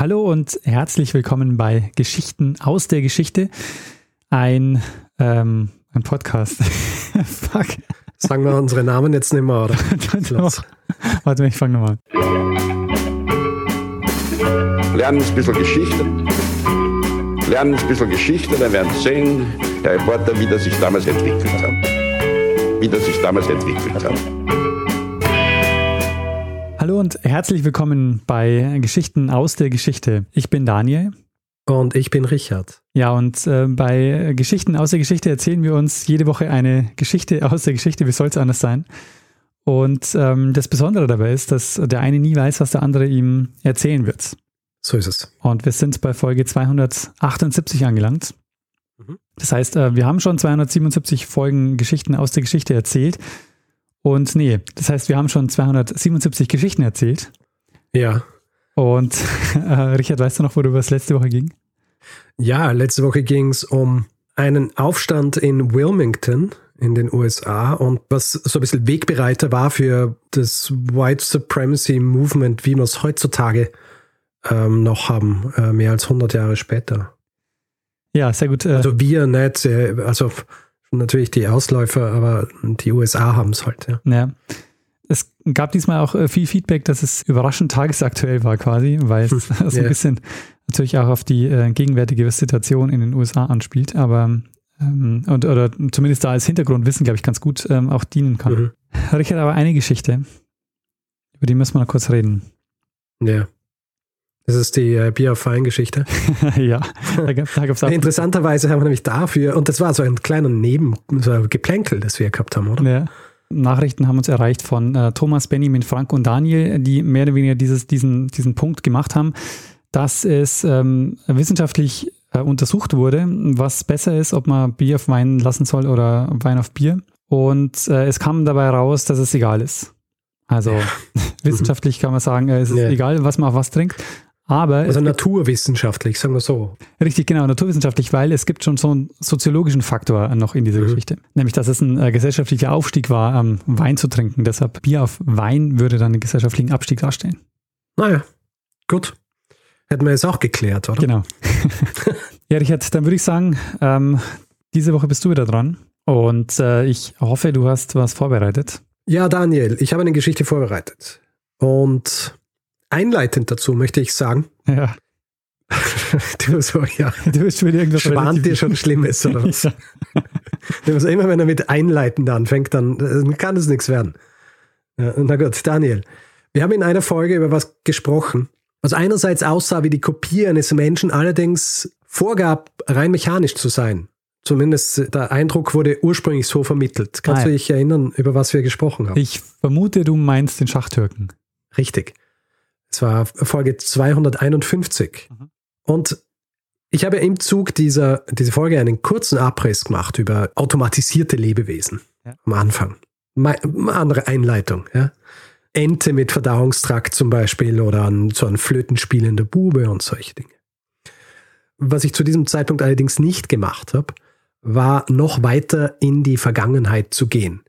Hallo und herzlich willkommen bei Geschichten aus der Geschichte. Ein, ähm, ein Podcast. Fuck. Sagen wir unsere Namen jetzt nicht mehr, oder? Warte, ich fange nochmal Lernen ein bisschen Geschichte. Lernen ein bisschen Geschichte, dann werden Sie sehen, Herr Reporter, wie das sich damals entwickelt hat. Wie das sich damals entwickelt hat. Hallo und herzlich willkommen bei Geschichten aus der Geschichte. Ich bin Daniel. Und ich bin Richard. Ja, und äh, bei Geschichten aus der Geschichte erzählen wir uns jede Woche eine Geschichte aus der Geschichte. Wie soll es anders sein? Und ähm, das Besondere dabei ist, dass der eine nie weiß, was der andere ihm erzählen wird. So ist es. Und wir sind bei Folge 278 angelangt. Mhm. Das heißt, äh, wir haben schon 277 Folgen Geschichten aus der Geschichte erzählt. Und nee, das heißt, wir haben schon 277 Geschichten erzählt. Ja. Und äh, Richard, weißt du noch, worüber es letzte Woche ging? Ja, letzte Woche ging es um einen Aufstand in Wilmington in den USA und was so ein bisschen Wegbereiter war für das White Supremacy Movement, wie wir es heutzutage ähm, noch haben, äh, mehr als 100 Jahre später. Ja, sehr gut. Äh also wir nicht, äh, also natürlich die Ausläufer, aber die USA haben es halt, ja. Ja. Es gab diesmal auch äh, viel Feedback, dass es überraschend tagesaktuell war quasi, weil es so ein yeah. bisschen natürlich auch auf die äh, gegenwärtige Situation in den USA anspielt, aber ähm, und, oder zumindest da als Hintergrundwissen, glaube ich, ganz gut ähm, auch dienen kann. Mhm. Richard, aber eine Geschichte, über die müssen wir noch kurz reden. Ja. Das ist die äh, Bier auf Wein-Geschichte. ja, da, da gab's auch. Interessanterweise haben wir nämlich dafür, und das war so ein kleiner Neben, so das wir gehabt haben, oder? Ja. Nachrichten haben uns erreicht von äh, Thomas, Benjamin, Frank und Daniel, die mehr oder weniger dieses, diesen, diesen Punkt gemacht haben, dass es ähm, wissenschaftlich äh, untersucht wurde, was besser ist, ob man Bier auf Wein lassen soll oder Wein auf Bier. Und äh, es kam dabei raus, dass es egal ist. Also ja. wissenschaftlich kann man sagen, äh, es ist ja. egal, was man auf was trinkt. Aber also naturwissenschaftlich, sagen wir so. Richtig, genau, naturwissenschaftlich, weil es gibt schon so einen soziologischen Faktor noch in dieser mhm. Geschichte. Nämlich, dass es ein äh, gesellschaftlicher Aufstieg war, ähm, Wein zu trinken. Deshalb Bier auf Wein würde dann einen gesellschaftlichen Abstieg darstellen. Naja, gut. Hätten wir jetzt auch geklärt, oder? Genau. ja, Richard, dann würde ich sagen, ähm, diese Woche bist du wieder dran. Und äh, ich hoffe, du hast was vorbereitet. Ja, Daniel, ich habe eine Geschichte vorbereitet. Und Einleitend dazu möchte ich sagen. Ja. du so, ja. Du bist schon irgendwas Schwant dir schon Schlimmes, oder was? Ja. Also immer wenn er mit einleitend anfängt, dann, dann kann es nichts werden. Ja, na gut, Daniel. Wir haben in einer Folge über was gesprochen, was einerseits aussah wie die Kopie eines Menschen, allerdings vorgab, rein mechanisch zu sein. Zumindest der Eindruck wurde ursprünglich so vermittelt. Kannst Nein. du dich erinnern, über was wir gesprochen haben? Ich vermute, du meinst den Schachtürken. Richtig. Es war Folge 251. Mhm. Und ich habe im Zug dieser, dieser Folge einen kurzen Abriss gemacht über automatisierte Lebewesen ja. am Anfang. Eine andere Einleitung. Ja. Ente mit Verdauungstrakt zum Beispiel oder an, so ein flötenspielender Bube und solche Dinge. Was ich zu diesem Zeitpunkt allerdings nicht gemacht habe, war noch weiter in die Vergangenheit zu gehen.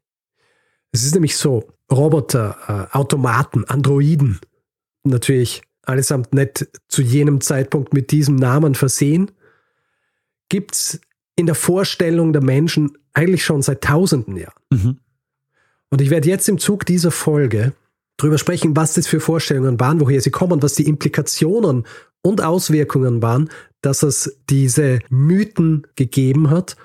Es ist nämlich so, Roboter, äh, Automaten, Androiden natürlich allesamt nicht zu jenem Zeitpunkt mit diesem Namen versehen, gibt es in der Vorstellung der Menschen eigentlich schon seit tausenden Jahren. Mhm. Und ich werde jetzt im Zug dieser Folge darüber sprechen, was das für Vorstellungen waren, woher sie kommen, was die Implikationen und Auswirkungen waren, dass es diese Mythen gegeben hat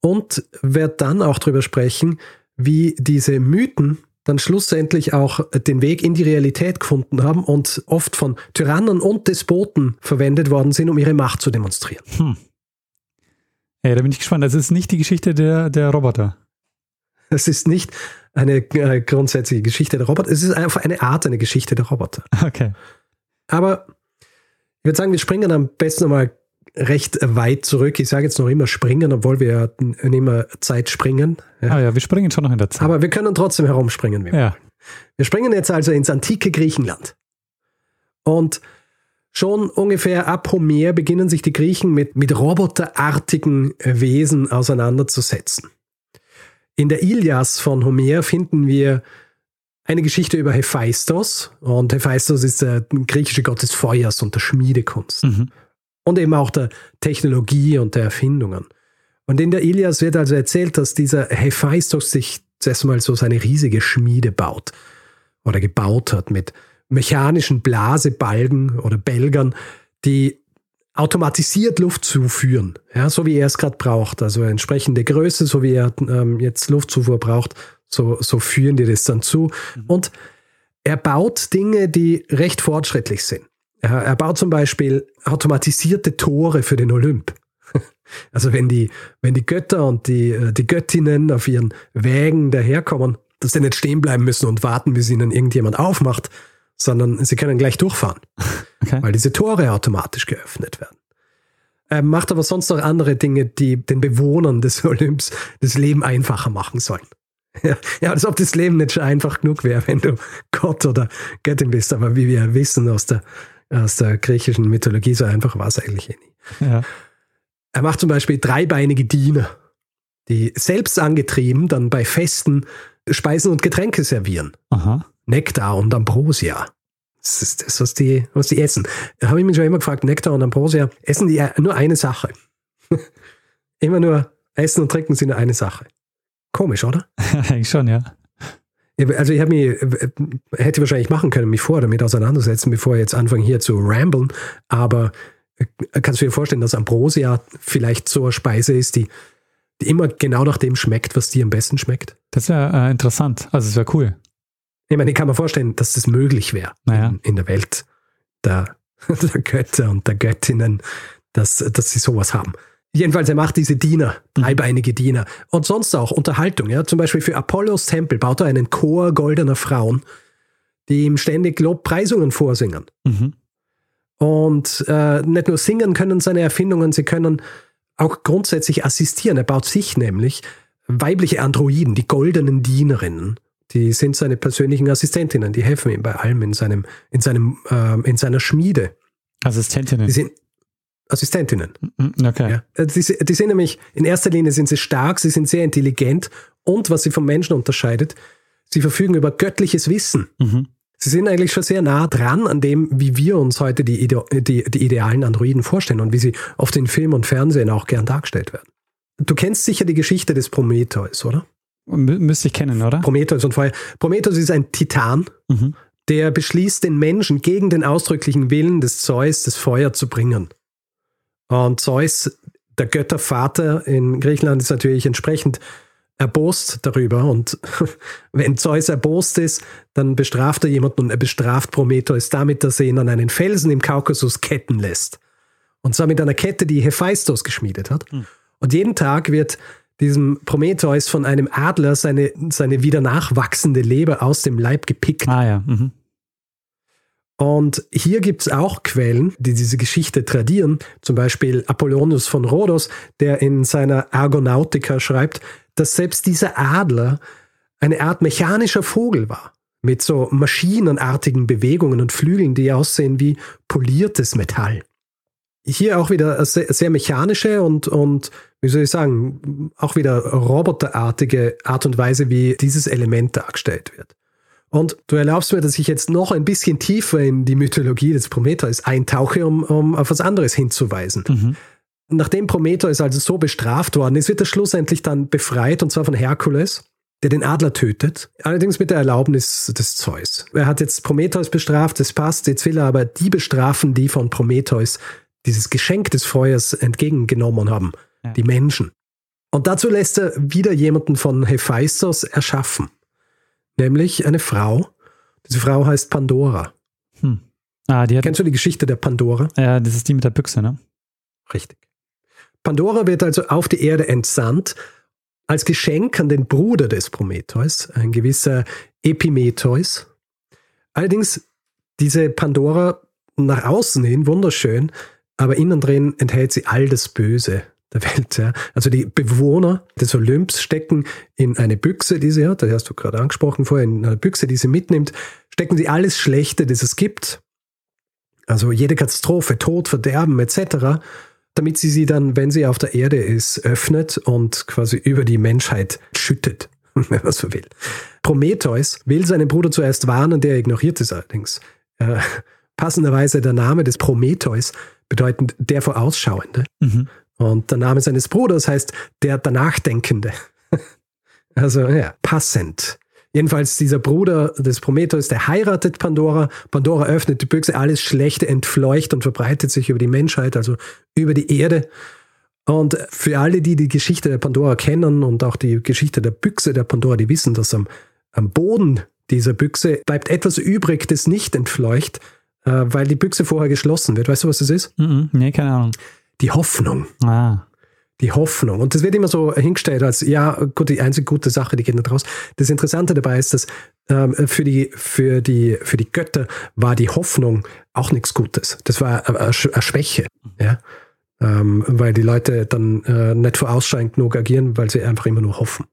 und werde dann auch darüber sprechen, wie diese Mythen dann schlussendlich auch den Weg in die Realität gefunden haben und oft von Tyrannen und Despoten verwendet worden sind, um ihre Macht zu demonstrieren. Hm. Ja, da bin ich gespannt. Das ist nicht die Geschichte der, der Roboter. Es ist nicht eine äh, grundsätzliche Geschichte der Roboter. Es ist einfach eine Art eine Geschichte der Roboter. Okay. Aber ich würde sagen, wir springen am besten nochmal recht weit zurück. Ich sage jetzt noch immer springen, obwohl wir ja nicht immer Zeit springen. Ja. Ah ja, wir springen schon noch in der Zeit. Aber wir können trotzdem herumspringen. ja. Wir springen jetzt also ins antike Griechenland. Und schon ungefähr ab Homer beginnen sich die Griechen mit, mit roboterartigen Wesen auseinanderzusetzen. In der Ilias von Homer finden wir eine Geschichte über Hephaistos. Und Hephaistos ist der griechische Gott des Feuers und der Schmiedekunst. Mhm. Und eben auch der Technologie und der Erfindungen. Und in der Ilias wird also erzählt, dass dieser Hephaistos sich zuerst mal so seine riesige Schmiede baut oder gebaut hat mit mechanischen Blasebalgen oder Belgern, die automatisiert Luft zuführen, ja, so wie er es gerade braucht. Also entsprechende Größe, so wie er ähm, jetzt Luftzufuhr braucht, so, so führen die das dann zu. Mhm. Und er baut Dinge, die recht fortschrittlich sind. Er, baut zum Beispiel automatisierte Tore für den Olymp. Also wenn die, wenn die Götter und die, äh, die Göttinnen auf ihren Wägen daherkommen, dass sie nicht stehen bleiben müssen und warten, bis ihnen irgendjemand aufmacht, sondern sie können gleich durchfahren, okay. weil diese Tore automatisch geöffnet werden. Er macht aber sonst noch andere Dinge, die den Bewohnern des Olymps das Leben einfacher machen sollen. Ja, ja, als ob das Leben nicht schon einfach genug wäre, wenn du Gott oder Göttin bist. Aber wie wir wissen aus der, aus der griechischen Mythologie, so einfach war es eigentlich eh nie. Ja. Er macht zum Beispiel dreibeinige Diener, die selbst angetrieben dann bei Festen Speisen und Getränke servieren. Aha. Nektar und Ambrosia. Das ist das, was die, was die essen. Da habe ich mich schon immer gefragt, Nektar und Ambrosia, essen die nur eine Sache? immer nur Essen und Trinken sind nur eine Sache. Komisch, oder? Eigentlich schon, ja. Also ich habe mich, hätte wahrscheinlich machen können, mich vorher damit auseinandersetzen, bevor ich jetzt anfange hier zu ramblen, aber äh, kannst du dir vorstellen, dass Ambrosia vielleicht so eine Speise ist, die, die immer genau nach dem schmeckt, was dir am besten schmeckt? Das wäre äh, interessant, also es wäre cool. Ich meine, ich kann mir vorstellen, dass das möglich wäre naja. in, in, der Welt der, der, Götter und der Göttinnen, dass, dass sie sowas haben. Jedenfalls, er macht diese Diener, dreibeinige Diener. Und sonst auch Unterhaltung. Ja? Zum Beispiel für Apollos Tempel baut er einen Chor goldener Frauen, die ihm ständig Lobpreisungen vorsingen. Mhm. Und äh, nicht nur singen können seine Erfindungen, sie können auch grundsätzlich assistieren. Er baut sich nämlich weibliche Androiden, die goldenen Dienerinnen, die sind seine persönlichen Assistentinnen, die helfen ihm bei allem in seinem, in seinem, äh, in seiner Schmiede. Assistentinnen. Die sind Assistentinnen. Okay. Ja. Äh, die, die sind nämlich, in erster Linie sind sie stark, sie sind sehr intelligent und was sie vom Menschen unterscheidet, sie verfügen über göttliches Wissen. Mhm. Sie sind eigentlich schon sehr nah dran an dem, wie wir uns heute die, Ide die, die idealen Androiden vorstellen und wie sie oft in Film und Fernsehen auch gern dargestellt werden. Du kennst sicher die Geschichte des Prometheus, oder? Müsste ich kennen, oder? Prometheus und Feuer. Prometheus ist ein Titan, mhm. der beschließt, den Menschen gegen den ausdrücklichen Willen des Zeus das Feuer zu bringen. Und Zeus, der Göttervater in Griechenland, ist natürlich entsprechend erbost darüber. Und wenn Zeus erbost ist, dann bestraft er jemanden und er bestraft Prometheus damit, dass er ihn an einen Felsen im Kaukasus ketten lässt. Und zwar mit einer Kette, die Hephaistos geschmiedet hat. Mhm. Und jeden Tag wird diesem Prometheus von einem Adler seine, seine wieder nachwachsende Leber aus dem Leib gepickt. Ah ja. Mhm. Und hier gibt es auch Quellen, die diese Geschichte tradieren. Zum Beispiel Apollonius von Rhodos, der in seiner Argonautica schreibt, dass selbst dieser Adler eine Art mechanischer Vogel war. Mit so maschinenartigen Bewegungen und Flügeln, die aussehen wie poliertes Metall. Hier auch wieder sehr, sehr mechanische und, und, wie soll ich sagen, auch wieder roboterartige Art und Weise, wie dieses Element dargestellt wird. Und du erlaubst mir, dass ich jetzt noch ein bisschen tiefer in die Mythologie des Prometheus eintauche, um, um auf was anderes hinzuweisen. Mhm. Nachdem Prometheus also so bestraft worden ist, wird er schlussendlich dann befreit, und zwar von Herkules, der den Adler tötet, allerdings mit der Erlaubnis des Zeus. Er hat jetzt Prometheus bestraft, das passt, jetzt will er aber die bestrafen, die von Prometheus dieses Geschenk des Feuers entgegengenommen haben, ja. die Menschen. Und dazu lässt er wieder jemanden von Hephaistos erschaffen, nämlich eine Frau. Diese Frau heißt Pandora. Hm. Ah, die hat, Kennst du die Geschichte der Pandora? Ja, das ist die mit der Büchse, ne? Richtig. Pandora wird also auf die Erde entsandt als Geschenk an den Bruder des Prometheus, ein gewisser Epimetheus. Allerdings diese Pandora nach außen hin wunderschön, aber innen drin enthält sie all das Böse der Welt. Ja. Also die Bewohner des Olymps stecken in eine Büchse, die sie hat, das hast du gerade angesprochen vorher, in eine Büchse, die sie mitnimmt, stecken sie alles Schlechte, das es gibt. Also jede Katastrophe, Tod, Verderben etc., damit sie sie dann, wenn sie auf der Erde ist, öffnet und quasi über die Menschheit schüttet. wenn man so will. Prometheus will seinen Bruder zuerst warnen, der ignoriert es allerdings. Äh, passenderweise der Name des Prometheus bedeutet der Vorausschauende. Mhm. Und der Name seines Bruders heißt der Danachdenkende. also ja, passend. Jedenfalls dieser Bruder des Prometheus, der heiratet Pandora. Pandora öffnet die Büchse, alles Schlechte entfleucht und verbreitet sich über die Menschheit, also über die Erde. Und für alle, die die Geschichte der Pandora kennen und auch die Geschichte der Büchse der Pandora, die wissen, dass am, am Boden dieser Büchse bleibt etwas übrig, das nicht entfleucht, äh, weil die Büchse vorher geschlossen wird. Weißt du, was das ist? Mm -mm, nee, keine Ahnung. Die Hoffnung. Ah die Hoffnung. Und das wird immer so hingestellt als, ja, gut, die einzige gute Sache, die geht nicht raus. Das Interessante dabei ist, dass ähm, für, die, für, die, für die Götter war die Hoffnung auch nichts Gutes. Das war eine, eine Schwäche. Ja? Ähm, weil die Leute dann äh, nicht vorausschauend genug agieren, weil sie einfach immer nur hoffen.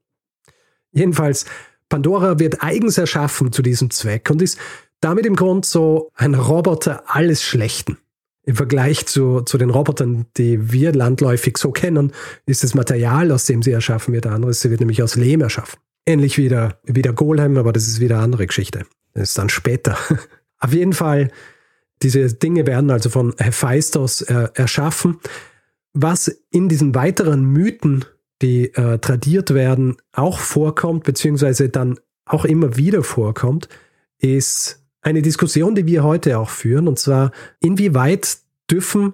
Jedenfalls, Pandora wird eigens erschaffen zu diesem Zweck und ist damit im Grund so ein Roboter alles Schlechten. Im Vergleich zu, zu den Robotern, die wir landläufig so kennen, ist das Material, aus dem sie erschaffen wird, anderes. Sie wird nämlich aus Lehm erschaffen. Ähnlich wie der, wie der Golem, aber das ist wieder eine andere Geschichte. Das ist dann später. Auf jeden Fall, diese Dinge werden also von Hephaistos äh, erschaffen. Was in diesen weiteren Mythen, die äh, tradiert werden, auch vorkommt, beziehungsweise dann auch immer wieder vorkommt, ist eine Diskussion, die wir heute auch führen, und zwar, inwieweit dürfen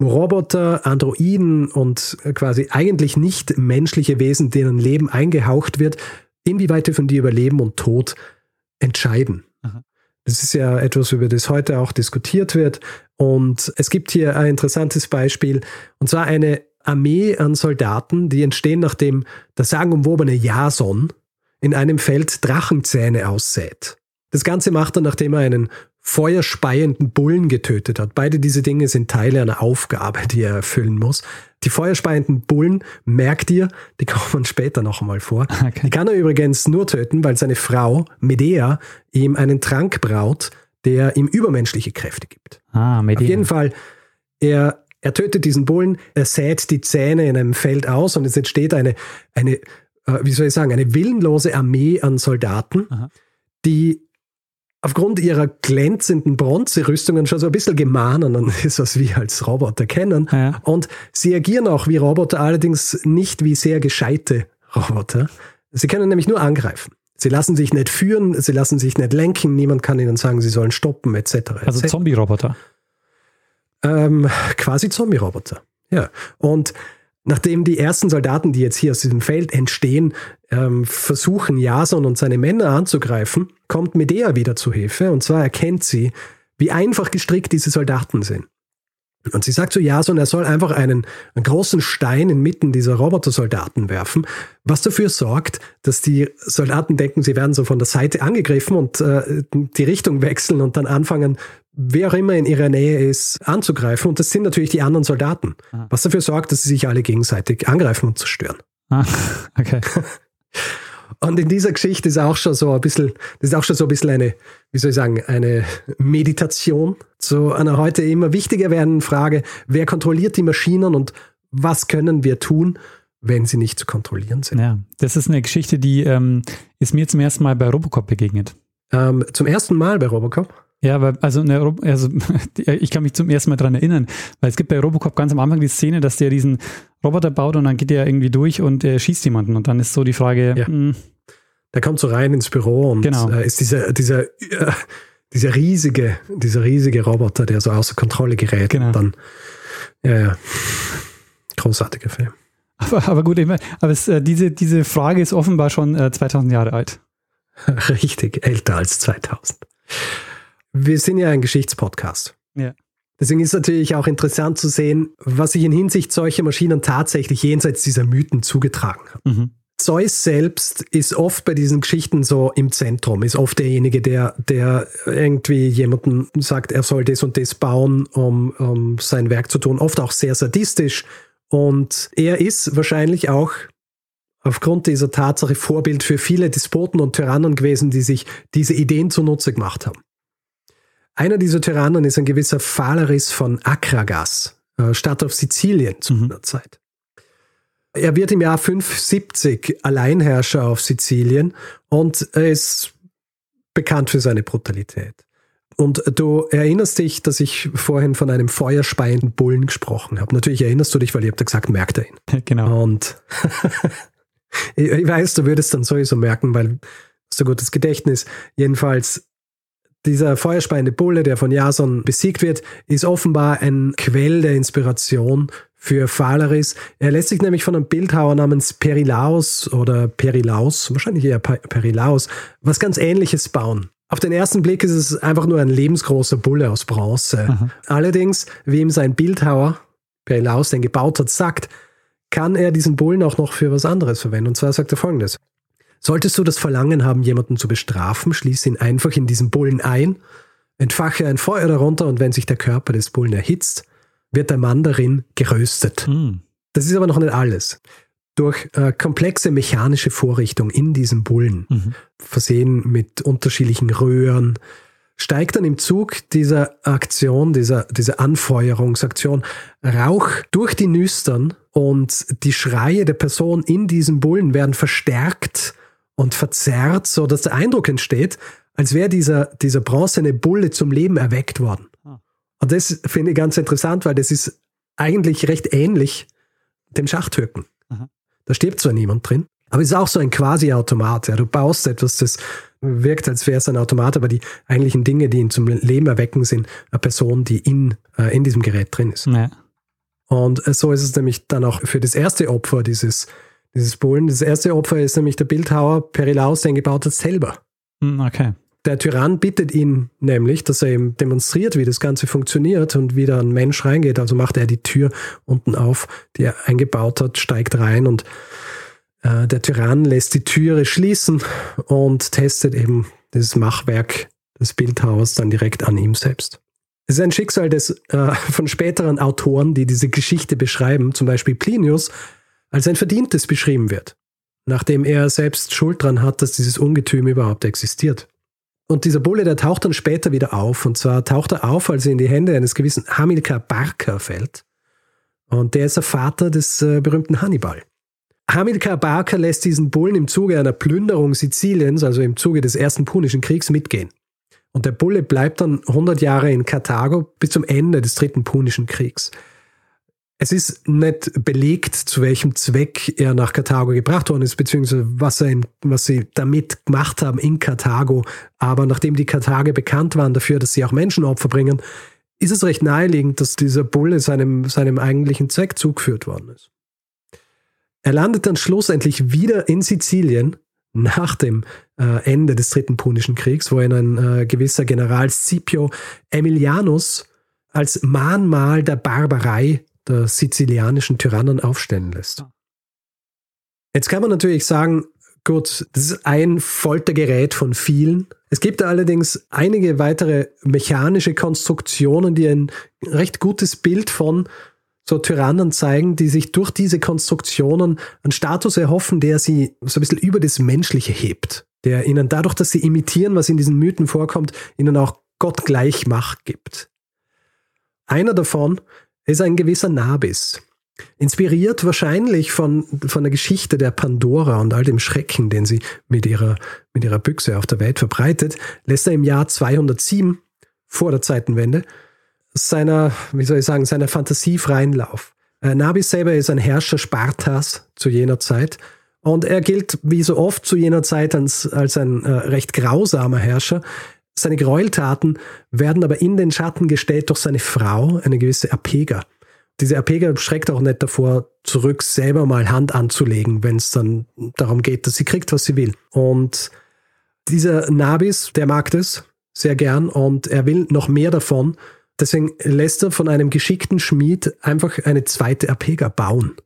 Roboter, Androiden und quasi eigentlich nicht menschliche Wesen, denen Leben eingehaucht wird, inwieweit dürfen die über Leben und Tod entscheiden? Aha. Das ist ja etwas, über das heute auch diskutiert wird. Und es gibt hier ein interessantes Beispiel, und zwar eine Armee an Soldaten, die entstehen, nachdem der sagenumwobene Jason in einem Feld Drachenzähne aussät. Das Ganze macht er, nachdem er einen feuerspeienden Bullen getötet hat. Beide diese Dinge sind Teile einer Aufgabe, die er erfüllen muss. Die feuerspeienden Bullen, merkt ihr, die kommen später noch einmal vor. Okay. Die kann er übrigens nur töten, weil seine Frau Medea ihm einen Trank braut, der ihm übermenschliche Kräfte gibt. Ah, Medea. Auf jeden Fall, er, er tötet diesen Bullen, er sät die Zähne in einem Feld aus und es entsteht eine, eine äh, wie soll ich sagen, eine willenlose Armee an Soldaten, Aha. die aufgrund ihrer glänzenden Bronzerüstungen schon so ein bisschen gemahnen an das, was wir als Roboter kennen. Ja. Und sie agieren auch wie Roboter, allerdings nicht wie sehr gescheite Roboter. Sie können nämlich nur angreifen. Sie lassen sich nicht führen, sie lassen sich nicht lenken, niemand kann ihnen sagen, sie sollen stoppen, etc. etc. Also Zombie-Roboter. Ähm, quasi Zombie-Roboter. Ja. Und Nachdem die ersten Soldaten, die jetzt hier aus diesem Feld entstehen, ähm, versuchen, Jason und seine Männer anzugreifen, kommt Medea wieder zu Hilfe. Und zwar erkennt sie, wie einfach gestrickt diese Soldaten sind. Und sie sagt zu Jason, er soll einfach einen, einen großen Stein inmitten dieser Robotersoldaten werfen, was dafür sorgt, dass die Soldaten denken, sie werden so von der Seite angegriffen und äh, die Richtung wechseln und dann anfangen, wer auch immer in ihrer Nähe ist, anzugreifen. Und das sind natürlich die anderen Soldaten, was dafür sorgt, dass sie sich alle gegenseitig angreifen und zerstören. Ah, okay. Und in dieser Geschichte ist auch schon so ein bisschen, das ist auch schon so ein bisschen eine, wie soll ich sagen, eine Meditation zu einer heute immer wichtiger werdenden Frage, wer kontrolliert die Maschinen und was können wir tun, wenn sie nicht zu kontrollieren sind. Ja, das ist eine Geschichte, die ähm, ist mir zum ersten Mal bei Robocop begegnet. Ähm, zum ersten Mal bei Robocop? Ja, weil, also, eine, also ich kann mich zum ersten Mal daran erinnern, weil es gibt bei Robocop ganz am Anfang die Szene, dass der diesen Roboter baut und dann geht der irgendwie durch und er schießt jemanden und dann ist so die Frage. Ja. Mh, hm. der kommt so rein ins Büro und genau. äh, ist dieser, dieser, äh, dieser riesige, dieser riesige Roboter, der so außer Kontrolle gerät. Genau. Und dann, ja, ja. Großartiger Film. Aber, aber gut, aber es, äh, diese, diese Frage ist offenbar schon äh, 2000 Jahre alt. Richtig, älter als 2000 wir sind ja ein Geschichtspodcast. Ja. Deswegen ist es natürlich auch interessant zu sehen, was sich in Hinsicht solcher Maschinen tatsächlich jenseits dieser Mythen zugetragen hat. Mhm. Zeus selbst ist oft bei diesen Geschichten so im Zentrum, ist oft derjenige, der, der irgendwie jemanden sagt, er soll das und das bauen, um, um sein Werk zu tun. Oft auch sehr sadistisch. Und er ist wahrscheinlich auch aufgrund dieser Tatsache Vorbild für viele Despoten und Tyrannen gewesen, die sich diese Ideen zunutze gemacht haben. Einer dieser Tyrannen ist ein gewisser Phalaris von Akragas, äh, Stadt auf Sizilien zu mhm. einer Zeit. Er wird im Jahr 570 Alleinherrscher auf Sizilien und er ist bekannt für seine Brutalität. Und du erinnerst dich, dass ich vorhin von einem feuerspeienden Bullen gesprochen habe. Natürlich erinnerst du dich, weil ich habe gesagt, merkt er ihn. Genau. Und ich weiß, du würdest dann sowieso merken, weil so gutes Gedächtnis. Jedenfalls, dieser feuerspeiende Bulle, der von Jason besiegt wird, ist offenbar ein Quell der Inspiration für Phalaris. Er lässt sich nämlich von einem Bildhauer namens Perilaus oder Perilaus, wahrscheinlich eher Perilaus, was ganz ähnliches bauen. Auf den ersten Blick ist es einfach nur ein lebensgroßer Bulle aus Bronze. Mhm. Allerdings, wie ihm sein Bildhauer, Perilaus, den gebaut hat, sagt, kann er diesen Bullen auch noch für was anderes verwenden. Und zwar sagt er folgendes. Solltest du das Verlangen haben, jemanden zu bestrafen, schließe ihn einfach in diesen Bullen ein, entfache ein Feuer darunter und wenn sich der Körper des Bullen erhitzt, wird der Mann darin geröstet. Mhm. Das ist aber noch nicht alles. Durch äh, komplexe mechanische Vorrichtung in diesen Bullen, mhm. versehen mit unterschiedlichen Röhren, steigt dann im Zug dieser Aktion, dieser, dieser Anfeuerungsaktion Rauch durch die Nüstern und die Schreie der Person in diesen Bullen werden verstärkt und verzerrt, so dass der Eindruck entsteht, als wäre dieser, dieser bronzene Bulle zum Leben erweckt worden. Ah. Und das finde ich ganz interessant, weil das ist eigentlich recht ähnlich dem Schachtürken. Aha. Da stirbt zwar niemand drin, aber es ist auch so ein Quasi-Automat. Ja. Du baust etwas, das wirkt, als wäre es ein Automat, aber die eigentlichen Dinge, die ihn zum Leben erwecken, sind eine Person, die in, äh, in diesem Gerät drin ist. Ja. Und äh, so ist es nämlich dann auch für das erste Opfer dieses, dieses Bullen. Das erste Opfer ist nämlich der Bildhauer Perilaus, der ihn gebaut hat, selber. Hm, okay. Der Tyrann bittet ihn nämlich, dass er ihm demonstriert, wie das Ganze funktioniert und wie da ein Mensch reingeht. Also macht er die Tür unten auf, die er eingebaut hat, steigt rein und äh, der Tyrann lässt die Türe schließen und testet eben dieses Machwerk des Bildhauers dann direkt an ihm selbst. Es ist ein Schicksal des, äh, von späteren Autoren, die diese Geschichte beschreiben, zum Beispiel Plinius, als ein verdientes beschrieben wird, nachdem er selbst Schuld dran hat, dass dieses Ungetüm überhaupt existiert. Und dieser Bulle, der taucht dann später wieder auf. Und zwar taucht er auf, als er in die Hände eines gewissen Hamilcar Barca fällt. Und der ist der Vater des äh, berühmten Hannibal. Hamilcar Barca lässt diesen Bullen im Zuge einer Plünderung Siziliens, also im Zuge des ersten Punischen Kriegs, mitgehen. Und der Bulle bleibt dann 100 Jahre in Karthago bis zum Ende des dritten Punischen Kriegs. Es ist nicht belegt, zu welchem Zweck er nach Karthago gebracht worden ist, beziehungsweise was, er in, was sie damit gemacht haben in Karthago. Aber nachdem die Karthager bekannt waren dafür, dass sie auch Menschenopfer bringen, ist es recht naheliegend, dass dieser Bulle seinem, seinem eigentlichen Zweck zugeführt worden ist. Er landet dann schlussendlich wieder in Sizilien nach dem äh, Ende des Dritten Punischen Kriegs, wo ihn ein äh, gewisser General Scipio Emilianus als Mahnmal der Barbarei der sizilianischen Tyrannen aufstellen lässt. Jetzt kann man natürlich sagen, gut, das ist ein Foltergerät von vielen. Es gibt allerdings einige weitere mechanische Konstruktionen, die ein recht gutes Bild von so Tyrannen zeigen, die sich durch diese Konstruktionen einen Status erhoffen, der sie so ein bisschen über das Menschliche hebt, der ihnen dadurch, dass sie imitieren, was in diesen Mythen vorkommt, ihnen auch gottgleich Macht gibt. Einer davon ist ein gewisser Nabis. Inspiriert wahrscheinlich von, von der Geschichte der Pandora und all dem Schrecken, den sie mit ihrer, mit ihrer Büchse auf der Welt verbreitet, lässt er im Jahr 207 vor der Zeitenwende seiner, wie soll ich sagen, seiner Fantasie freien Lauf. Äh, Nabis selber ist ein Herrscher Spartas zu jener Zeit und er gilt wie so oft zu jener Zeit als, als ein äh, recht grausamer Herrscher. Seine Gräueltaten werden aber in den Schatten gestellt durch seine Frau, eine gewisse Apega. Diese Apega schreckt auch nicht davor zurück, selber mal Hand anzulegen, wenn es dann darum geht, dass sie kriegt, was sie will. Und dieser Nabis, der mag das sehr gern und er will noch mehr davon. Deswegen lässt er von einem geschickten Schmied einfach eine zweite Apega bauen.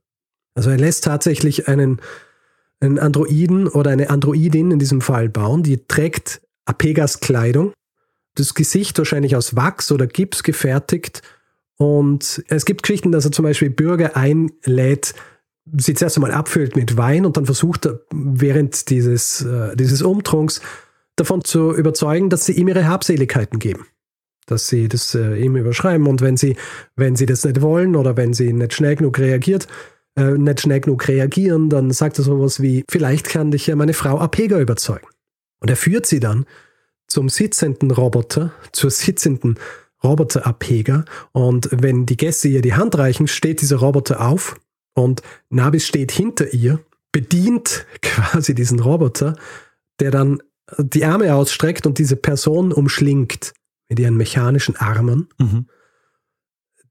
Also er lässt tatsächlich einen, einen Androiden oder eine Androidin in diesem Fall bauen, die trägt Apegas Kleidung. Das Gesicht wahrscheinlich aus Wachs oder Gips gefertigt. Und es gibt Geschichten, dass er zum Beispiel Bürger einlädt, sie zuerst einmal abfüllt mit Wein und dann versucht er während dieses, äh, dieses Umtrunks davon zu überzeugen, dass sie ihm ihre Habseligkeiten geben. Dass sie das äh, ihm überschreiben und wenn sie, wenn sie das nicht wollen oder wenn sie nicht schnell genug reagiert, äh, nicht schnell genug reagieren, dann sagt er sowas wie, vielleicht kann dich ja meine Frau Apega überzeugen. Und er führt sie dann zum sitzenden Roboter, zur sitzenden Roboter-Abheger. Und wenn die Gäste ihr die Hand reichen, steht dieser Roboter auf und Nabis steht hinter ihr, bedient quasi diesen Roboter, der dann die Arme ausstreckt und diese Person umschlingt mit ihren mechanischen Armen. Mhm.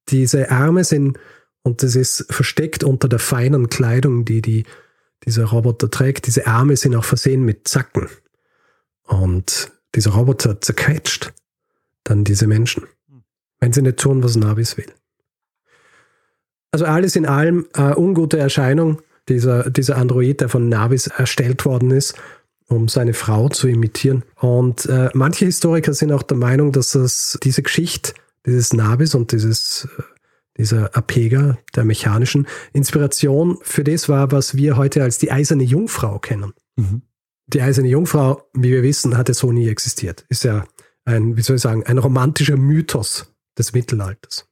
Diese Arme sind, und das ist versteckt unter der feinen Kleidung, die, die dieser Roboter trägt, diese Arme sind auch versehen mit Zacken. Und dieser Roboter zerquetscht dann diese Menschen, wenn sie nicht tun, was Navis will. Also alles in allem äh, ungute Erscheinung, dieser, dieser Android, der von Navis erstellt worden ist, um seine Frau zu imitieren. Und äh, manche Historiker sind auch der Meinung, dass das, diese Geschichte dieses Navis und dieses, äh, dieser Apega der mechanischen Inspiration für das war, was wir heute als die eiserne Jungfrau kennen. Mhm. Die eiserne Jungfrau, wie wir wissen, hatte so nie existiert. Ist ja ein, wie soll ich sagen, ein romantischer Mythos des Mittelalters.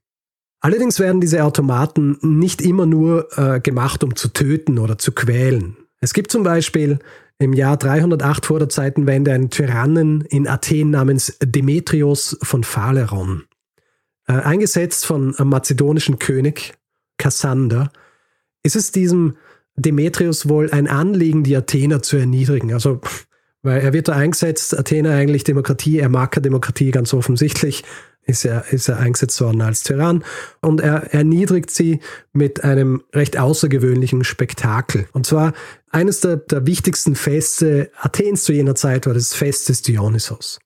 Allerdings werden diese Automaten nicht immer nur äh, gemacht, um zu töten oder zu quälen. Es gibt zum Beispiel im Jahr 308 vor der Zeitenwende einen Tyrannen in Athen namens Demetrios von Phaleron. Äh, eingesetzt von einem mazedonischen König Kassander, ist es diesem Demetrius wohl ein Anliegen, die Athener zu erniedrigen. Also, weil er wird da eingesetzt, Athener eigentlich Demokratie, er mag keine Demokratie ganz offensichtlich, ist er, ist er eingesetzt worden als Tyrann und er erniedrigt sie mit einem recht außergewöhnlichen Spektakel. Und zwar eines der, der wichtigsten Feste Athens zu jener Zeit war das Fest des Dionysos.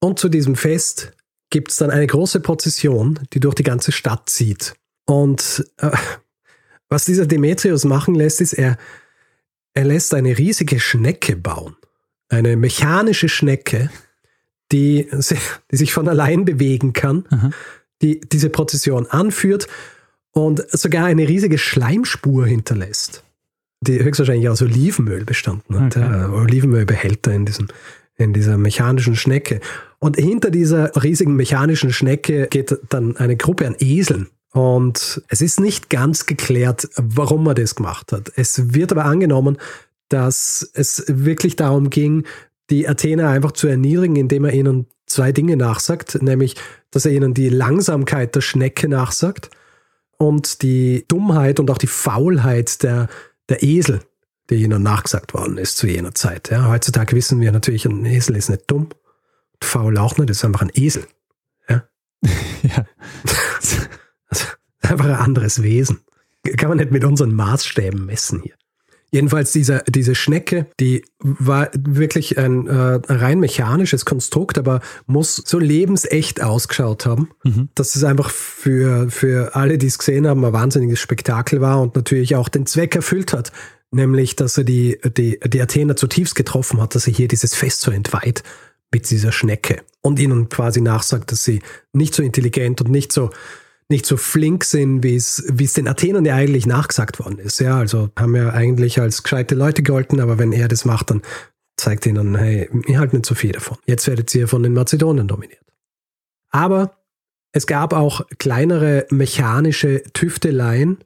Und zu diesem Fest gibt es dann eine große Prozession, die durch die ganze Stadt zieht. Und äh, was dieser Demetrius machen lässt, ist, er, er lässt eine riesige Schnecke bauen. Eine mechanische Schnecke, die, die sich von allein bewegen kann, Aha. die diese Prozession anführt und sogar eine riesige Schleimspur hinterlässt, die höchstwahrscheinlich aus Olivenöl bestanden hat. Okay. Ja, Olivenölbehälter in, diesem, in dieser mechanischen Schnecke. Und hinter dieser riesigen mechanischen Schnecke geht dann eine Gruppe an Eseln. Und es ist nicht ganz geklärt, warum er das gemacht hat. Es wird aber angenommen, dass es wirklich darum ging, die Athener einfach zu erniedrigen, indem er ihnen zwei Dinge nachsagt, nämlich, dass er ihnen die Langsamkeit der Schnecke nachsagt und die Dummheit und auch die Faulheit der, der Esel, die ihnen nachgesagt worden ist zu jener Zeit. Ja, heutzutage wissen wir natürlich, ein Esel ist nicht dumm, faul auch nicht, ist einfach ein Esel. Ja. ja. Einfach ein anderes Wesen. Kann man nicht mit unseren Maßstäben messen hier. Jedenfalls diese, diese Schnecke, die war wirklich ein äh, rein mechanisches Konstrukt, aber muss so lebensecht ausgeschaut haben, mhm. dass es einfach für, für alle, die es gesehen haben, ein wahnsinniges Spektakel war und natürlich auch den Zweck erfüllt hat, nämlich, dass er die, die, die Athener zutiefst getroffen hat, dass er hier dieses Fest so entweiht mit dieser Schnecke und ihnen quasi nachsagt, dass sie nicht so intelligent und nicht so nicht so flink sind, wie es, wie es den Athenern ja eigentlich nachgesagt worden ist. Ja, also haben ja eigentlich als gescheite Leute gehalten, aber wenn er das macht, dann zeigt ihnen, hey, ihr halt nicht so viel davon. Jetzt werdet ihr von den Mazedonien dominiert. Aber es gab auch kleinere mechanische Tüfteleien,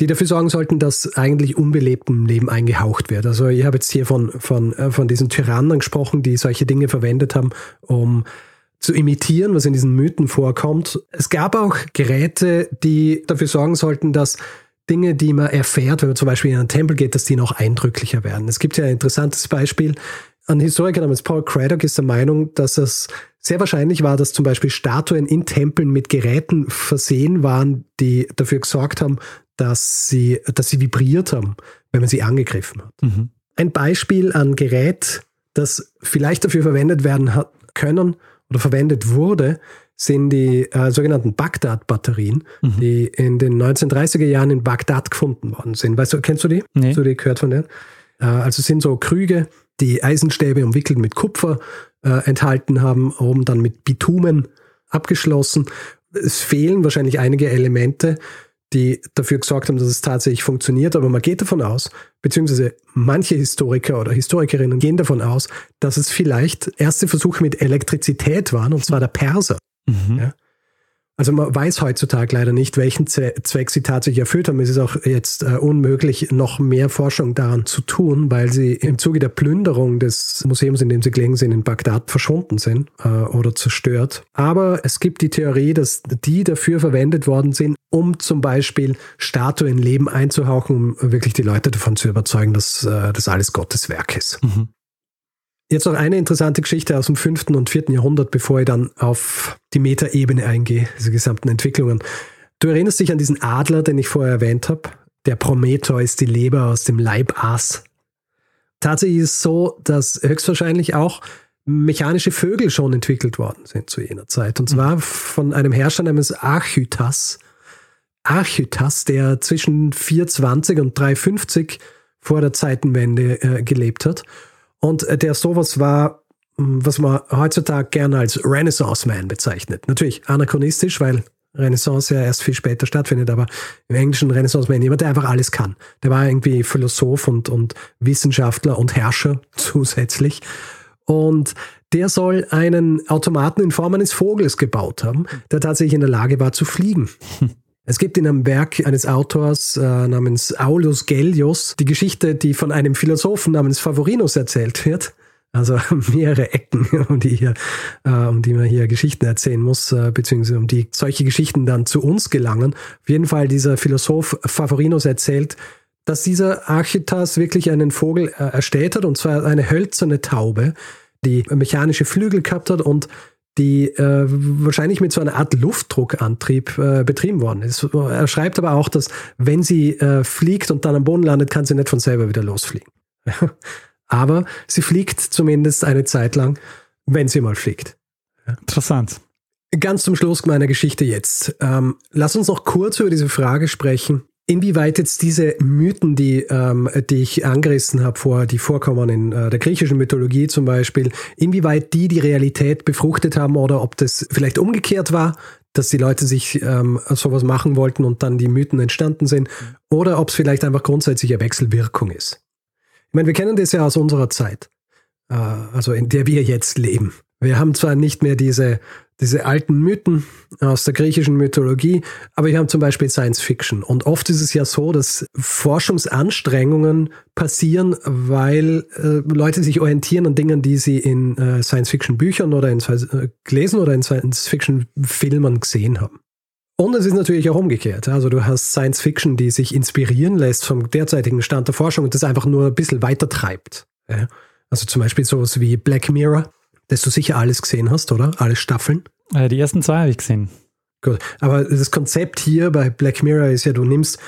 die dafür sorgen sollten, dass eigentlich unbelebtem Leben eingehaucht wird. Also ich habe jetzt hier von, von, äh, von diesen Tyrannen gesprochen, die solche Dinge verwendet haben, um zu imitieren, was in diesen Mythen vorkommt. Es gab auch Geräte, die dafür sorgen sollten, dass Dinge, die man erfährt, wenn man zum Beispiel in einen Tempel geht, dass die noch eindrücklicher werden. Es gibt ja ein interessantes Beispiel. Ein Historiker namens Paul Craddock ist der Meinung, dass es sehr wahrscheinlich war, dass zum Beispiel Statuen in Tempeln mit Geräten versehen waren, die dafür gesorgt haben, dass sie, dass sie vibriert haben, wenn man sie angegriffen hat. Mhm. Ein Beispiel an Gerät, das vielleicht dafür verwendet werden hat können, oder verwendet wurde, sind die äh, sogenannten Bagdad-Batterien, mhm. die in den 1930er Jahren in Bagdad gefunden worden sind. Weißt du, kennst du die? Nee. Hast du die gehört von denen? Äh, also sind so Krüge, die Eisenstäbe umwickelt mit Kupfer äh, enthalten haben, oben dann mit Bitumen abgeschlossen. Es fehlen wahrscheinlich einige Elemente, die dafür gesorgt haben, dass es tatsächlich funktioniert. Aber man geht davon aus, beziehungsweise manche Historiker oder Historikerinnen gehen davon aus, dass es vielleicht erste Versuche mit Elektrizität waren, und zwar der Perser. Mhm. Ja? Also man weiß heutzutage leider nicht, welchen Zweck sie tatsächlich erfüllt haben. Es ist auch jetzt äh, unmöglich, noch mehr Forschung daran zu tun, weil sie im Zuge der Plünderung des Museums, in dem sie gelegen sind, in Bagdad verschwunden sind äh, oder zerstört. Aber es gibt die Theorie, dass die dafür verwendet worden sind, um zum Beispiel Statuen Leben einzuhauchen, um wirklich die Leute davon zu überzeugen, dass äh, das alles Gottes Werk ist. Mhm. Jetzt noch eine interessante Geschichte aus dem 5. und 4. Jahrhundert, bevor ich dann auf die Metaebene eingehe, diese gesamten Entwicklungen. Du erinnerst dich an diesen Adler, den ich vorher erwähnt habe? Der Prometheus, die Leber aus dem Leib aß. Tatsächlich ist es so, dass höchstwahrscheinlich auch mechanische Vögel schon entwickelt worden sind zu jener Zeit. Und zwar von einem Herrscher namens Archytas. Archytas, der zwischen 420 und 350 vor der Zeitenwende äh, gelebt hat und äh, der sowas war, hm, was man heutzutage gerne als Renaissance Man bezeichnet. Natürlich anachronistisch, weil Renaissance ja erst viel später stattfindet, aber im Englischen Renaissance Man, jemand, der einfach alles kann. Der war irgendwie Philosoph und, und Wissenschaftler und Herrscher zusätzlich. Und der soll einen Automaten in Form eines Vogels gebaut haben, der tatsächlich in der Lage war zu fliegen. Es gibt in einem Werk eines Autors äh, namens Aulus Gellius die Geschichte, die von einem Philosophen namens Favorinus erzählt wird. Also mehrere Ecken, um die, hier, äh, um die man hier Geschichten erzählen muss, äh, beziehungsweise um die solche Geschichten dann zu uns gelangen. Auf jeden Fall dieser Philosoph Favorinus erzählt, dass dieser Architas wirklich einen Vogel äh, erstellt hat, und zwar eine hölzerne Taube, die mechanische Flügel gehabt hat und die äh, wahrscheinlich mit so einer Art Luftdruckantrieb äh, betrieben worden ist. Er schreibt aber auch, dass wenn sie äh, fliegt und dann am Boden landet, kann sie nicht von selber wieder losfliegen. aber sie fliegt zumindest eine Zeit lang, wenn sie mal fliegt. Interessant. Ganz zum Schluss meiner Geschichte jetzt. Ähm, lass uns noch kurz über diese Frage sprechen, Inwieweit jetzt diese Mythen, die, ähm, die ich angerissen habe vorher, die vorkommen in äh, der griechischen Mythologie zum Beispiel, inwieweit die die Realität befruchtet haben oder ob das vielleicht umgekehrt war, dass die Leute sich ähm, sowas machen wollten und dann die Mythen entstanden sind, oder ob es vielleicht einfach grundsätzlich eine Wechselwirkung ist. Ich meine, wir kennen das ja aus unserer Zeit, äh, also in der wir jetzt leben. Wir haben zwar nicht mehr diese diese alten Mythen aus der griechischen Mythologie, aber wir haben zum Beispiel Science Fiction. Und oft ist es ja so, dass Forschungsanstrengungen passieren, weil äh, Leute sich orientieren an Dingen, die sie in äh, Science Fiction Büchern oder in äh, gelesen oder in Science Fiction Filmen gesehen haben. Und es ist natürlich auch umgekehrt. Also du hast Science Fiction, die sich inspirieren lässt vom derzeitigen Stand der Forschung und das einfach nur ein bisschen weiter treibt. Also zum Beispiel sowas wie Black Mirror dass du sicher alles gesehen hast, oder? Alle Staffeln? Äh, die ersten zwei habe ich gesehen. Gut. Aber das Konzept hier bei Black Mirror ist ja, du nimmst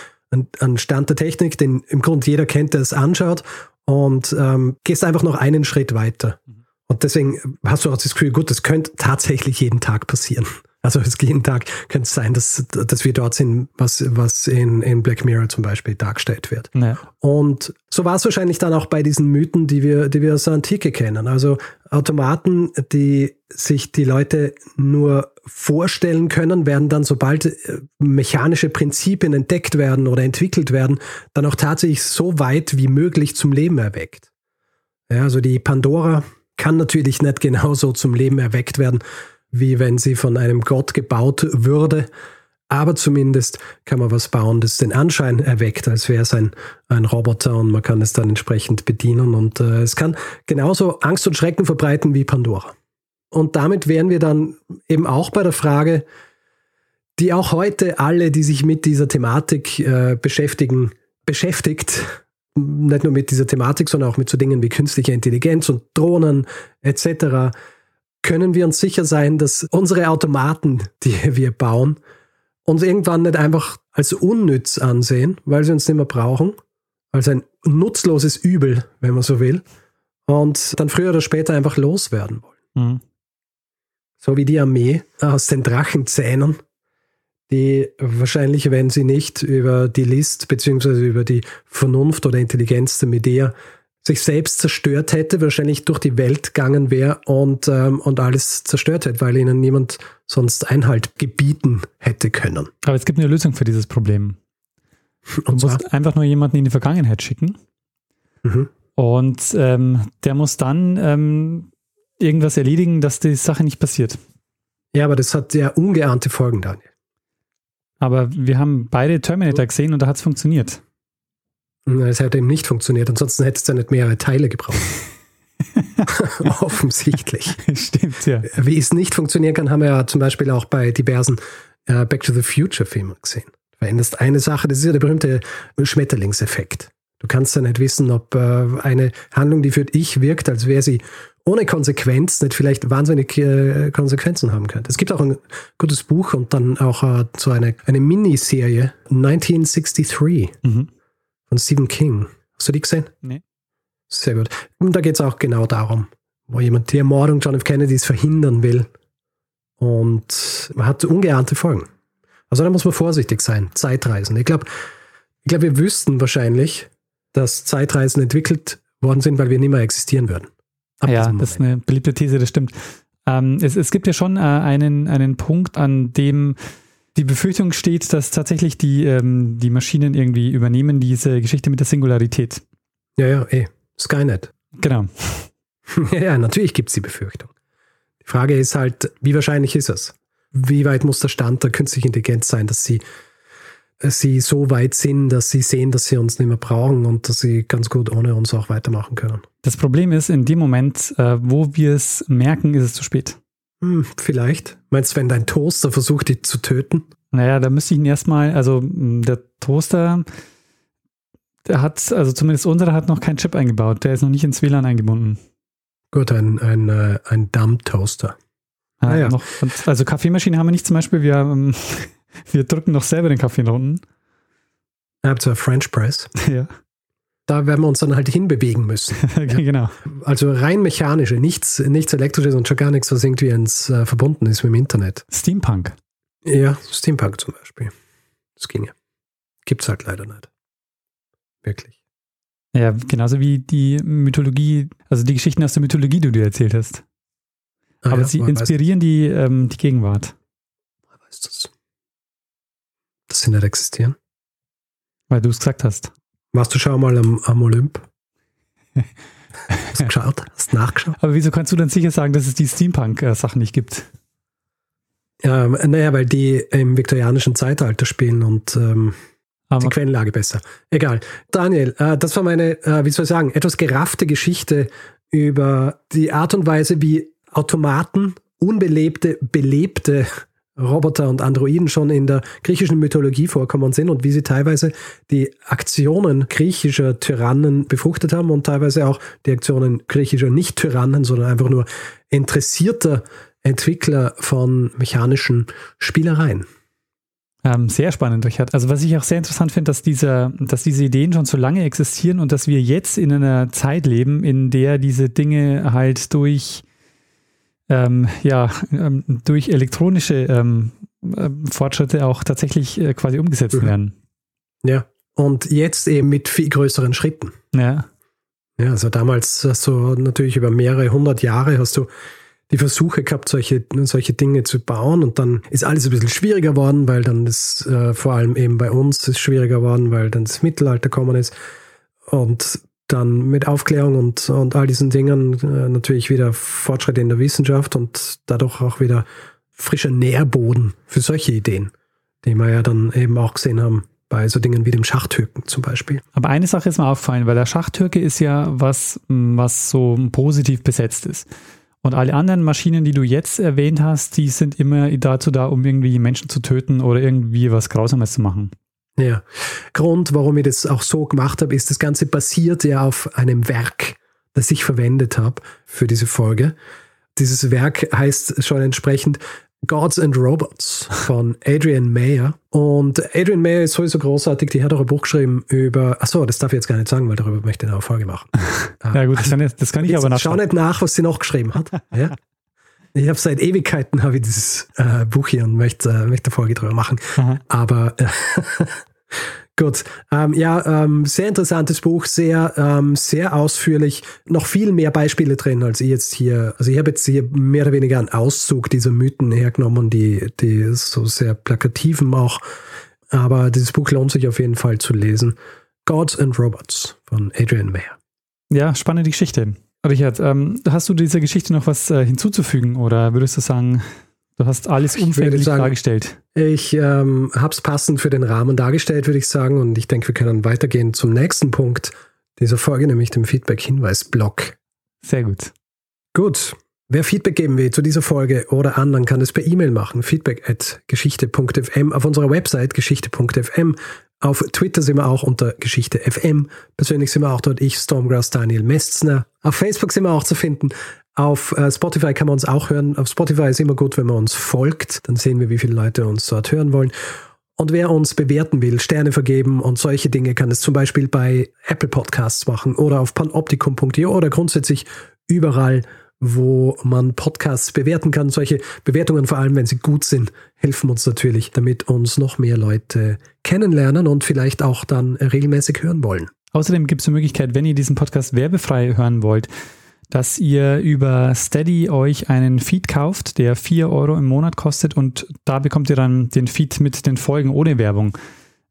einen Stand der Technik, den im Grunde jeder kennt, der es anschaut, und ähm, gehst einfach noch einen Schritt weiter. Mhm. Und deswegen hast du auch das Gefühl, gut, das könnte tatsächlich jeden Tag passieren. Also es jeden Tag könnte es sein, dass, dass wir dort sind, was, was in, in Black Mirror zum Beispiel dargestellt wird. Ja. Und so war es wahrscheinlich dann auch bei diesen Mythen, die wir, die wir aus der Antike kennen. Also Automaten, die sich die Leute nur vorstellen können, werden dann, sobald äh, mechanische Prinzipien entdeckt werden oder entwickelt werden, dann auch tatsächlich so weit wie möglich zum Leben erweckt. Ja, also die Pandora kann natürlich nicht genauso zum Leben erweckt werden, wie wenn sie von einem Gott gebaut würde. Aber zumindest kann man was bauen, das den Anschein erweckt, als wäre es ein, ein Roboter und man kann es dann entsprechend bedienen. Und äh, es kann genauso Angst und Schrecken verbreiten wie Pandora. Und damit wären wir dann eben auch bei der Frage, die auch heute alle, die sich mit dieser Thematik äh, beschäftigen, beschäftigt. Nicht nur mit dieser Thematik, sondern auch mit so Dingen wie künstlicher Intelligenz und Drohnen etc können wir uns sicher sein, dass unsere Automaten, die wir bauen, uns irgendwann nicht einfach als unnütz ansehen, weil sie uns nicht mehr brauchen, als ein nutzloses Übel, wenn man so will, und dann früher oder später einfach loswerden wollen. Mhm. So wie die Armee aus den Drachenzähnen, die wahrscheinlich, wenn sie nicht über die List beziehungsweise über die Vernunft oder Intelligenz der Medea sich selbst zerstört hätte, wahrscheinlich durch die Welt gegangen wäre und, ähm, und alles zerstört hätte, weil ihnen niemand sonst Einhalt gebieten hätte können. Aber es gibt eine Lösung für dieses Problem. Du musst einfach nur jemanden in die Vergangenheit schicken. Mhm. Und ähm, der muss dann ähm, irgendwas erledigen, dass die Sache nicht passiert. Ja, aber das hat ja ungeahnte Folgen, Daniel. Aber wir haben beide Terminator gesehen und da hat es funktioniert. Es hätte eben nicht funktioniert, ansonsten hätte es ja nicht mehrere Teile gebraucht. Offensichtlich. Stimmt, ja. Wie es nicht funktionieren kann, haben wir ja zum Beispiel auch bei diversen äh, Back to the Future Filmen gesehen. Du veränderst eine Sache, das ist ja der berühmte Schmetterlingseffekt. Du kannst ja nicht wissen, ob äh, eine Handlung, die für dich wirkt, als wäre sie ohne Konsequenz, nicht vielleicht wahnsinnig äh, Konsequenzen haben könnte. Es gibt auch ein gutes Buch und dann auch äh, so eine, eine Miniserie, 1963 mhm. Von Stephen King. Hast du die gesehen? Nee. Sehr gut. Und da geht es auch genau darum, wo jemand die Ermordung John F. Kennedys verhindern will. Und man hat ungeahnte Folgen. Also da muss man vorsichtig sein. Zeitreisen. Ich glaube, ich glaub, wir wüssten wahrscheinlich, dass Zeitreisen entwickelt worden sind, weil wir nicht mehr existieren würden. ja, das ist eine beliebte These, das stimmt. Ähm, es, es, gibt ja schon äh, einen, einen Punkt, an dem die Befürchtung steht, dass tatsächlich die, ähm, die Maschinen irgendwie übernehmen, diese Geschichte mit der Singularität. Ja, ja, eh. Skynet. Genau. ja, natürlich gibt es die Befürchtung. Die Frage ist halt, wie wahrscheinlich ist es? Wie weit muss der Stand der künstlichen Intelligenz sein, dass sie, sie so weit sind, dass sie sehen, dass sie uns nicht mehr brauchen und dass sie ganz gut ohne uns auch weitermachen können? Das Problem ist, in dem Moment, äh, wo wir es merken, ist es zu spät. Hm, vielleicht. Meinst du, wenn dein Toaster versucht, dich zu töten? Naja, da müsste ich ihn erstmal, also der Toaster, der hat, also zumindest unsere hat noch keinen Chip eingebaut. Der ist noch nicht ins WLAN eingebunden. Gut, ein, ein, äh, ein Dumb-Toaster. Ah, ah, ja. Noch, also Kaffeemaschine haben wir nicht zum Beispiel. Wir, ähm, wir drücken noch selber den Kaffee nach unten. Ihr habt zwar French Press. Ja. Da werden wir uns dann halt hinbewegen müssen. genau. Also rein mechanische, nichts, nichts elektrisches und schon gar nichts, was irgendwie ins, äh, verbunden ist mit dem Internet. Steampunk. Ja, Steampunk zum Beispiel. Das ginge. Gibt's halt leider nicht. Wirklich. Ja, genauso wie die Mythologie, also die Geschichten aus der Mythologie, die du dir erzählt hast. Ah, Aber ja, sie inspirieren die, ähm, die Gegenwart. Weißt du das? Dass sie nicht existieren? Weil du es gesagt hast. Warst du schon mal am, am Olymp? Hast du geschaut? Hast du nachgeschaut? Aber wieso kannst du dann sicher sagen, dass es die Steampunk-Sachen nicht gibt? Ja, naja, weil die im viktorianischen Zeitalter spielen und ähm, die Quellenlage besser. Egal. Daniel, äh, das war meine, äh, wie soll ich sagen, etwas geraffte Geschichte über die Art und Weise, wie Automaten, unbelebte, belebte Roboter und Androiden schon in der griechischen Mythologie vorkommen sind und wie sie teilweise die Aktionen griechischer Tyrannen befruchtet haben und teilweise auch die Aktionen griechischer Nicht-Tyrannen, sondern einfach nur interessierter Entwickler von mechanischen Spielereien. Ähm, sehr spannend. Also was ich auch sehr interessant finde, dass dass diese Ideen schon so lange existieren und dass wir jetzt in einer Zeit leben, in der diese Dinge halt durch, ähm, ja, ähm, durch elektronische ähm, äh, Fortschritte auch tatsächlich äh, quasi umgesetzt mhm. werden. Ja, und jetzt eben mit viel größeren Schritten. Ja. Ja, also damals hast du natürlich über mehrere hundert Jahre hast du die Versuche gehabt, solche, solche Dinge zu bauen. Und dann ist alles ein bisschen schwieriger geworden, weil dann das äh, vor allem eben bei uns ist schwieriger geworden, weil dann das Mittelalter gekommen ist. Und dann mit Aufklärung und, und all diesen Dingen äh, natürlich wieder Fortschritte in der Wissenschaft und dadurch auch wieder frischer Nährboden für solche Ideen, die wir ja dann eben auch gesehen haben bei so Dingen wie dem Schachtürken zum Beispiel. Aber eine Sache ist mir aufgefallen, weil der Schachtürke ist ja was, was so positiv besetzt ist. Und alle anderen Maschinen, die du jetzt erwähnt hast, die sind immer dazu da, um irgendwie Menschen zu töten oder irgendwie was Grausames zu machen. Ja. Grund, warum ich das auch so gemacht habe, ist, das Ganze basiert ja auf einem Werk, das ich verwendet habe für diese Folge. Dieses Werk heißt schon entsprechend Gods and Robots von Adrian Mayer. Und Adrian Mayer ist sowieso großartig. Die hat auch ein Buch geschrieben über, achso, das darf ich jetzt gar nicht sagen, weil darüber möchte ich eine Folge machen. ja gut, das kann, ich, das kann ich aber nachschauen. Schau nicht nach, was sie noch geschrieben hat. Ja? Ich habe seit Ewigkeiten habe ich dieses äh, Buch hier und möchte, äh, möchte eine Folge drüber machen. Aha. Aber äh, Gut, ähm, ja, ähm, sehr interessantes Buch, sehr, ähm, sehr ausführlich, noch viel mehr Beispiele drin, als ich jetzt hier, also ich habe jetzt hier mehr oder weniger einen Auszug dieser Mythen hergenommen, die, die so sehr plakativen auch, aber dieses Buch lohnt sich auf jeden Fall zu lesen. Gods and Robots von Adrian Mayer. Ja, spannende Geschichte. Richard, ähm, hast du dieser Geschichte noch was äh, hinzuzufügen oder würdest du sagen, Du hast alles umfänglich sagen, dargestellt. Ich ähm, habe es passend für den Rahmen dargestellt, würde ich sagen. Und ich denke, wir können weitergehen zum nächsten Punkt dieser Folge, nämlich dem Feedback-Hinweis-Block. Sehr gut. Gut. Wer Feedback geben will zu dieser Folge oder anderen, kann das per E-Mail machen. Feedback at geschichte.fm auf unserer Website geschichte.fm. Auf Twitter sind wir auch unter Geschichte FM. Persönlich sind wir auch dort ich, Stormgrass Daniel Mestzner. Auf Facebook sind wir auch zu finden. Auf äh, Spotify kann man uns auch hören. Auf Spotify ist immer gut, wenn man uns folgt. Dann sehen wir, wie viele Leute uns dort hören wollen. Und wer uns bewerten will, Sterne vergeben und solche Dinge, kann es zum Beispiel bei Apple Podcasts machen oder auf panoptikum.io oder grundsätzlich überall, wo man Podcasts bewerten kann. Solche Bewertungen, vor allem wenn sie gut sind, helfen uns natürlich, damit uns noch mehr Leute kennenlernen und vielleicht auch dann regelmäßig hören wollen. Außerdem gibt es die Möglichkeit, wenn ihr diesen Podcast werbefrei hören wollt, dass ihr über Steady euch einen Feed kauft, der 4 Euro im Monat kostet und da bekommt ihr dann den Feed mit den Folgen ohne Werbung,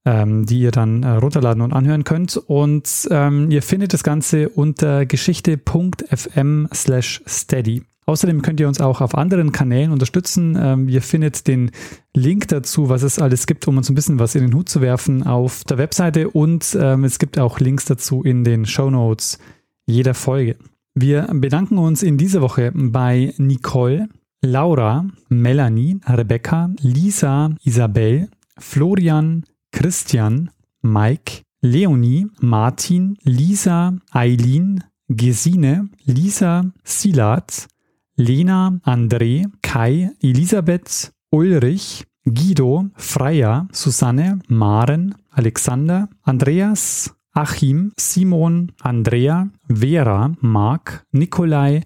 ähm, die ihr dann äh, runterladen und anhören könnt. Und ähm, ihr findet das Ganze unter geschichte.fm slash steady. Außerdem könnt ihr uns auch auf anderen Kanälen unterstützen. Ähm, ihr findet den Link dazu, was es alles gibt, um uns ein bisschen was in den Hut zu werfen, auf der Webseite und ähm, es gibt auch Links dazu in den Show Notes jeder Folge. Wir bedanken uns in dieser Woche bei Nicole, Laura, Melanie, Rebecca, Lisa, Isabel, Florian, Christian, Mike, Leonie, Martin, Lisa, Eileen, Gesine, Lisa, Silat, Lena, André, Kai, Elisabeth, Ulrich, Guido, Freya, Susanne, Maren, Alexander, Andreas, Achim, Simon, Andrea, Vera, Marc, Nikolai,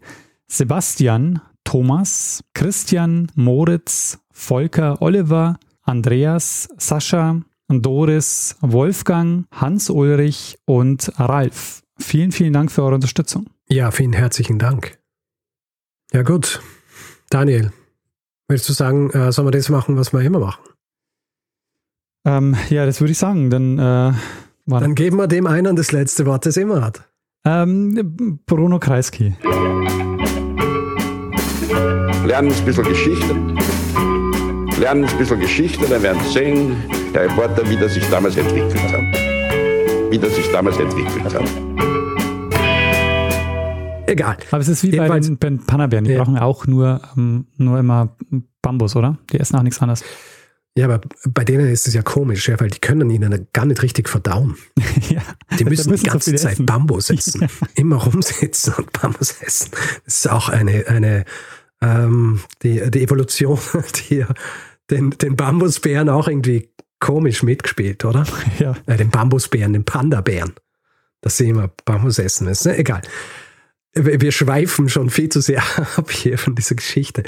Sebastian, Thomas, Christian, Moritz, Volker, Oliver, Andreas, Sascha, Doris, Wolfgang, Hans-Ulrich und Ralf. Vielen, vielen Dank für eure Unterstützung. Ja, vielen herzlichen Dank. Ja, gut. Daniel, willst du sagen, äh, sollen wir das machen, was wir immer machen? Ähm, ja, das würde ich sagen. Dann äh, Wann? Dann geben wir dem einen das letzte Wort, das immer hat. Ähm, Bruno Kreisky. Lernen ein bisschen Geschichte. Lernen ein bisschen Geschichte, dann werden Sie sehen, der Reporter, wie das sich damals entwickelt hat. Wie das sich damals entwickelt hat. Egal. Aber es ist wie Jedenfalls, bei den, Panabären. Die ja. brauchen auch nur, ähm, nur immer Bambus, oder? Die essen auch nichts anderes. Ja, aber bei denen ist es ja komisch, ja, weil die können ihnen gar nicht richtig verdauen. ja, die müssen, müssen die ganze Zeit essen. Bambus essen. Ja. Immer rumsitzen und Bambus essen. Das ist auch eine, eine ähm, die, die Evolution, die den, den Bambusbären auch irgendwie komisch mitgespielt, oder? Ja. Äh, den Bambusbären, den Panda-Bären. Dass sie immer Bambus essen müssen. Egal. Wir schweifen schon viel zu sehr ab hier von dieser Geschichte.